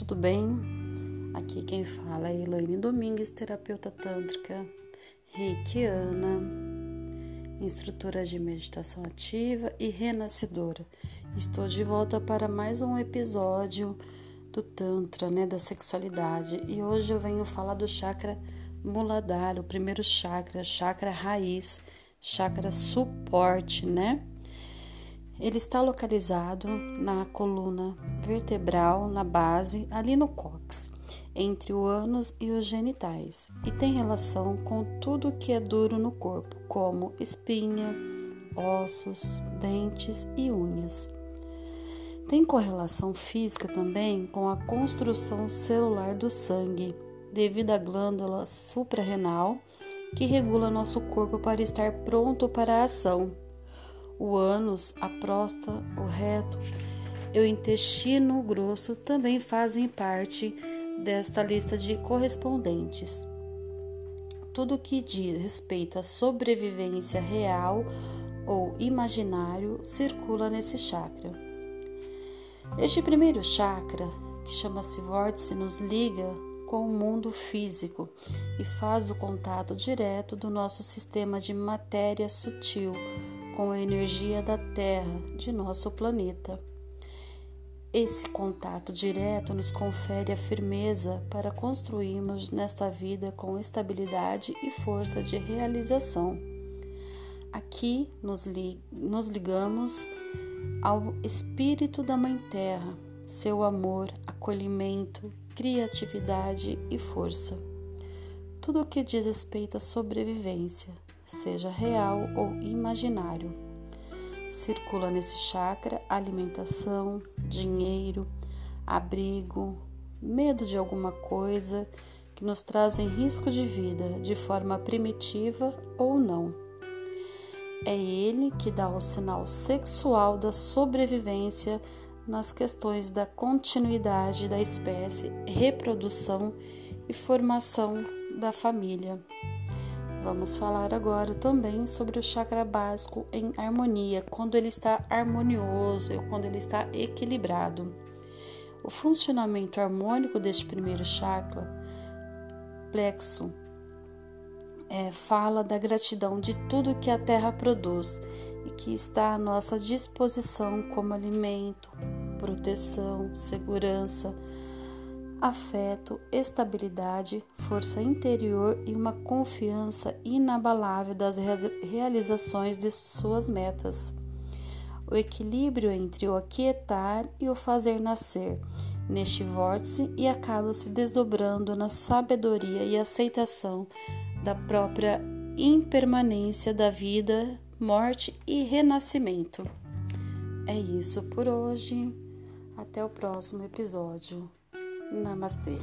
tudo bem? Aqui quem fala é Elaine Domingues, terapeuta tântrica reikiana, instrutora de meditação ativa e renascedora. Estou de volta para mais um episódio do Tantra, né, da sexualidade, e hoje eu venho falar do chakra Muladhara, o primeiro chakra, chakra raiz, chakra suporte, né? Ele está localizado na coluna vertebral, na base, ali no cóccix, entre o ânus e os genitais, e tem relação com tudo que é duro no corpo, como espinha, ossos, dentes e unhas. Tem correlação física também com a construção celular do sangue, devido à glândula suprarrenal que regula nosso corpo para estar pronto para a ação o ânus, a próstata, o reto e o intestino grosso também fazem parte desta lista de correspondentes. Tudo que diz respeito à sobrevivência real ou imaginário circula nesse chakra. Este primeiro chakra, que chama-se vórtice, nos liga com o mundo físico e faz o contato direto do nosso sistema de matéria sutil com a energia da Terra, de nosso planeta. Esse contato direto nos confere a firmeza para construirmos nesta vida com estabilidade e força de realização. Aqui nos, li nos ligamos ao espírito da Mãe Terra, seu amor, acolhimento, criatividade e força. Tudo o que diz respeito à sobrevivência, seja real ou imaginário. Circula nesse chakra alimentação, dinheiro, abrigo, medo de alguma coisa que nos trazem risco de vida de forma primitiva ou não. É ele que dá o sinal sexual da sobrevivência nas questões da continuidade da espécie, reprodução e formação da família. Vamos falar agora também sobre o chakra básico em harmonia, quando ele está harmonioso, quando ele está equilibrado. O funcionamento harmônico deste primeiro chakra, plexo, é, fala da gratidão de tudo que a terra produz e que está à nossa disposição como alimento, proteção, segurança, afeto, estabilidade, força interior e uma confiança inabalável das realizações de suas metas. O equilíbrio entre o aquietar e o fazer nascer neste vórtice e acaba se desdobrando na sabedoria e aceitação da própria impermanência da vida, morte e renascimento. É isso por hoje. Até o próximo episódio. Namaste.